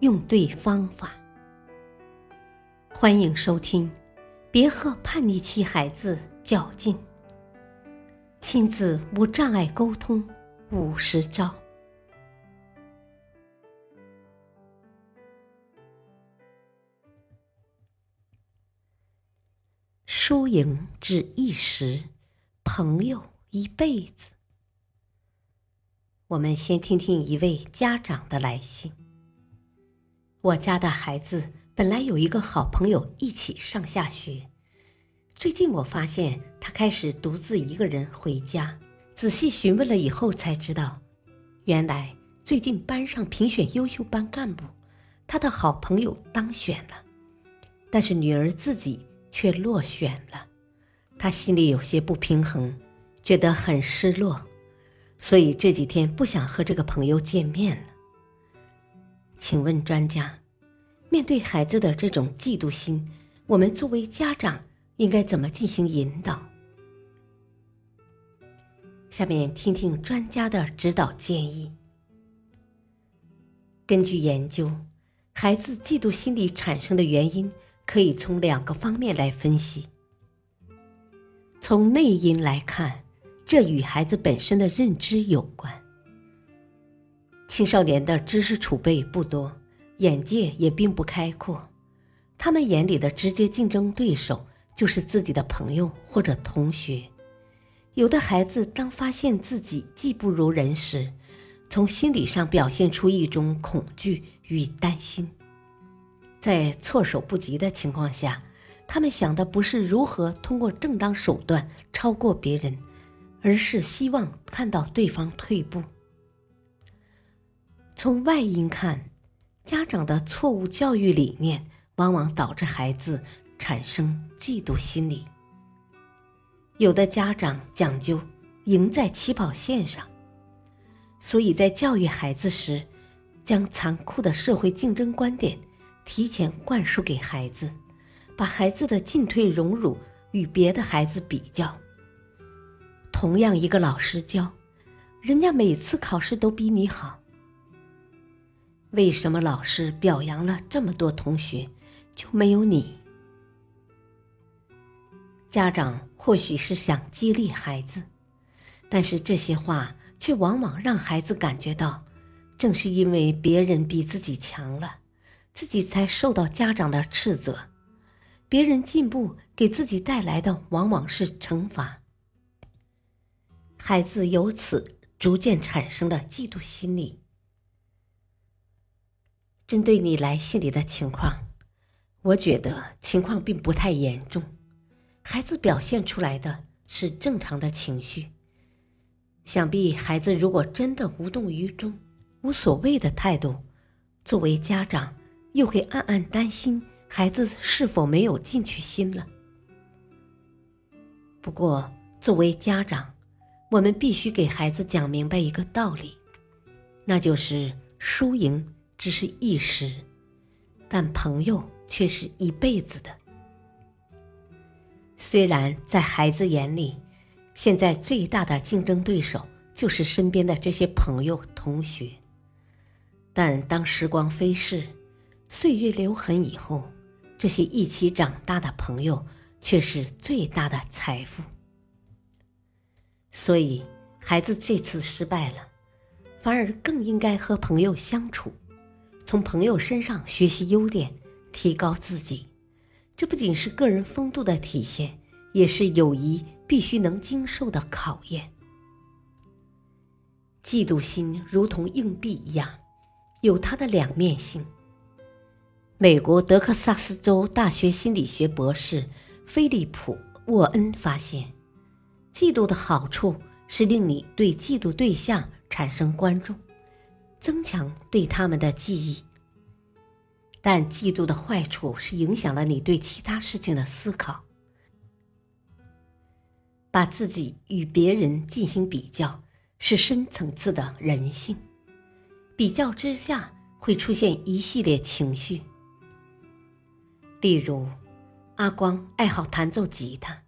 用对方法。欢迎收听《别和叛逆期孩子较劲》，亲子无障碍沟通五十招。输赢只一时，朋友一辈子。我们先听听一位家长的来信。我家的孩子本来有一个好朋友一起上下学，最近我发现他开始独自一个人回家。仔细询问了以后才知道，原来最近班上评选优秀班干部，他的好朋友当选了，但是女儿自己却落选了，他心里有些不平衡，觉得很失落。所以这几天不想和这个朋友见面了。请问专家，面对孩子的这种嫉妒心，我们作为家长应该怎么进行引导？下面听听专家的指导建议。根据研究，孩子嫉妒心理产生的原因可以从两个方面来分析。从内因来看。这与孩子本身的认知有关。青少年的知识储备不多，眼界也并不开阔，他们眼里的直接竞争对手就是自己的朋友或者同学。有的孩子当发现自己技不如人时，从心理上表现出一种恐惧与担心，在措手不及的情况下，他们想的不是如何通过正当手段超过别人。而是希望看到对方退步。从外因看，家长的错误教育理念往往导致孩子产生嫉妒心理。有的家长讲究赢在起跑线上，所以在教育孩子时，将残酷的社会竞争观点提前灌输给孩子，把孩子的进退荣辱与别的孩子比较。同样一个老师教，人家每次考试都比你好。为什么老师表扬了这么多同学，就没有你？家长或许是想激励孩子，但是这些话却往往让孩子感觉到，正是因为别人比自己强了，自己才受到家长的斥责。别人进步给自己带来的往往是惩罚。孩子由此逐渐产生了嫉妒心理。针对你来信里的情况，我觉得情况并不太严重，孩子表现出来的是正常的情绪。想必孩子如果真的无动于衷、无所谓的态度，作为家长又会暗暗担心孩子是否没有进取心了。不过，作为家长，我们必须给孩子讲明白一个道理，那就是输赢只是一时，但朋友却是一辈子的。虽然在孩子眼里，现在最大的竞争对手就是身边的这些朋友同学，但当时光飞逝，岁月留痕以后，这些一起长大的朋友却是最大的财富。所以，孩子这次失败了，反而更应该和朋友相处，从朋友身上学习优点，提高自己。这不仅是个人风度的体现，也是友谊必须能经受的考验。嫉妒心如同硬币一样，有它的两面性。美国德克萨斯州大学心理学博士菲利普·沃恩发现。嫉妒的好处是令你对嫉妒对象产生关注，增强对他们的记忆，但嫉妒的坏处是影响了你对其他事情的思考，把自己与别人进行比较，是深层次的人性。比较之下会出现一系列情绪，例如，阿光爱好弹奏吉他，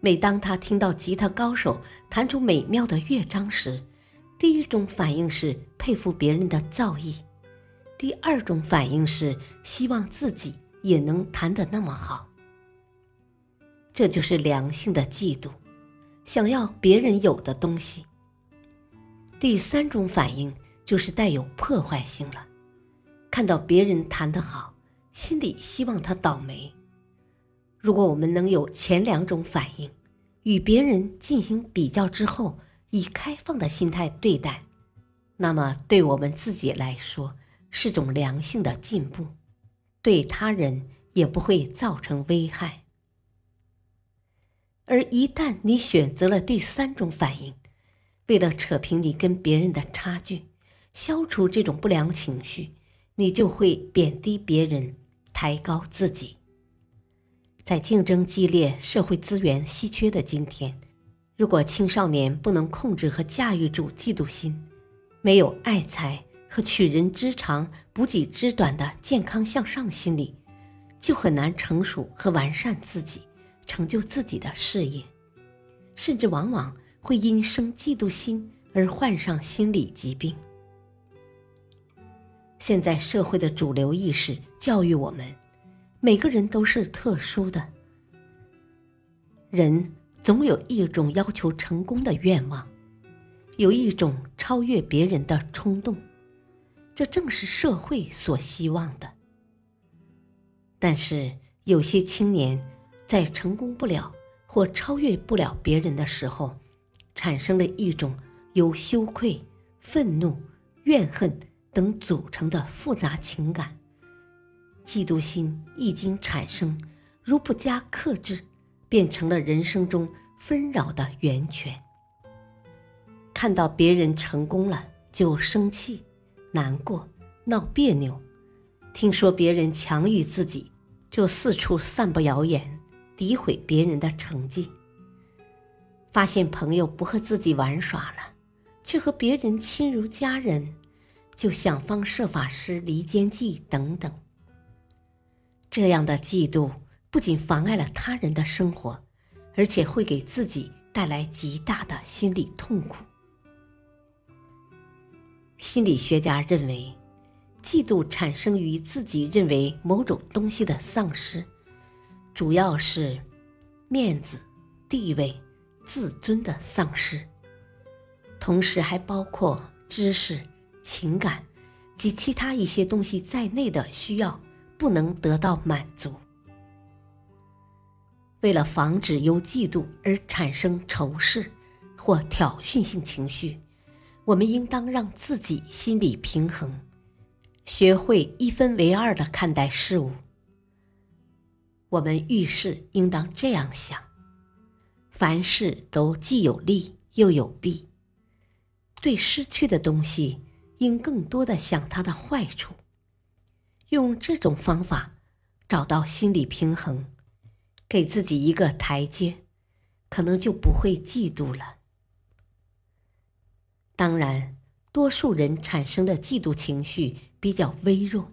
每当他听到吉他高手弹出美妙的乐章时，第一种反应是佩服别人的造诣。第二种反应是希望自己也能弹得那么好，这就是良性的嫉妒，想要别人有的东西。第三种反应就是带有破坏性了，看到别人弹得好，心里希望他倒霉。如果我们能有前两种反应，与别人进行比较之后，以开放的心态对待，那么对我们自己来说，是种良性的进步，对他人也不会造成危害。而一旦你选择了第三种反应，为了扯平你跟别人的差距，消除这种不良情绪，你就会贬低别人，抬高自己。在竞争激烈、社会资源稀缺的今天，如果青少年不能控制和驾驭住嫉妒心，没有爱财。和取人之长、补己之短的健康向上心理，就很难成熟和完善自己，成就自己的事业，甚至往往会因生嫉妒心而患上心理疾病。现在社会的主流意识教育我们，每个人都是特殊的，人总有一种要求成功的愿望，有一种超越别人的冲动。这正是社会所希望的。但是，有些青年在成功不了或超越不了别人的时候，产生了一种由羞愧、愤怒、怨恨等组成的复杂情感。嫉妒心一经产生，如不加克制，变成了人生中纷扰的源泉。看到别人成功了，就生气。难过、闹别扭，听说别人强于自己，就四处散布谣言，诋毁别人的成绩。发现朋友不和自己玩耍了，却和别人亲如家人，就想方设法施离间计等等。这样的嫉妒不仅妨碍了他人的生活，而且会给自己带来极大的心理痛苦。心理学家认为，嫉妒产生于自己认为某种东西的丧失，主要是面子、地位、自尊的丧失，同时还包括知识、情感及其他一些东西在内的需要不能得到满足。为了防止由嫉妒而产生仇视或挑衅性情绪。我们应当让自己心理平衡，学会一分为二的看待事物。我们遇事应当这样想：凡事都既有利又有弊。对失去的东西，应更多的想它的坏处。用这种方法找到心理平衡，给自己一个台阶，可能就不会嫉妒了。当然，多数人产生的嫉妒情绪比较微弱，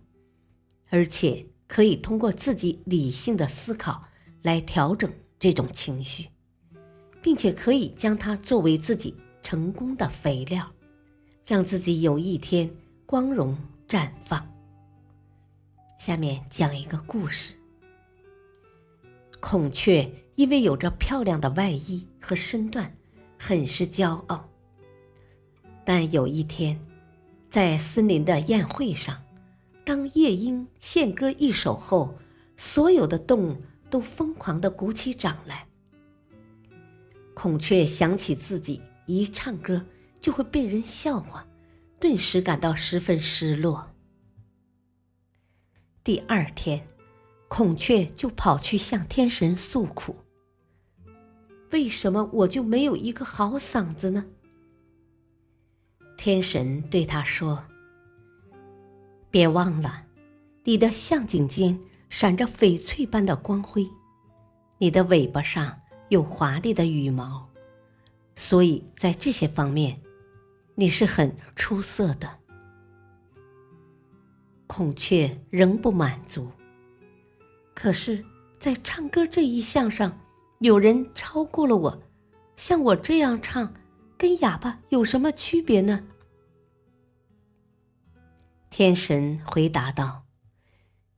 而且可以通过自己理性的思考来调整这种情绪，并且可以将它作为自己成功的肥料，让自己有一天光荣绽放。下面讲一个故事：孔雀因为有着漂亮的外衣和身段，很是骄傲。但有一天，在森林的宴会上，当夜莺献歌一首后，所有的动物都疯狂地鼓起掌来。孔雀想起自己一唱歌就会被人笑话，顿时感到十分失落。第二天，孔雀就跑去向天神诉苦：“为什么我就没有一个好嗓子呢？”天神对他说：“别忘了，你的项颈间闪着翡翠般的光辉，你的尾巴上有华丽的羽毛，所以在这些方面，你是很出色的。孔雀仍不满足，可是，在唱歌这一项上，有人超过了我。像我这样唱，跟哑巴有什么区别呢？天神回答道：“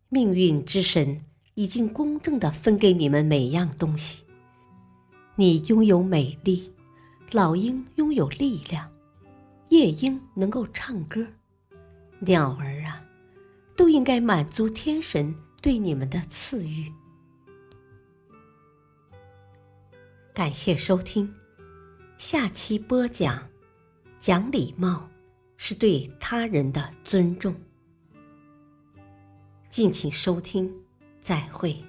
命运之神已经公正的分给你们每样东西。你拥有美丽，老鹰拥有力量，夜莺能够唱歌，鸟儿啊。”都应该满足天神对你们的赐予。感谢收听，下期播讲：讲礼貌是对他人的尊重。敬请收听，再会。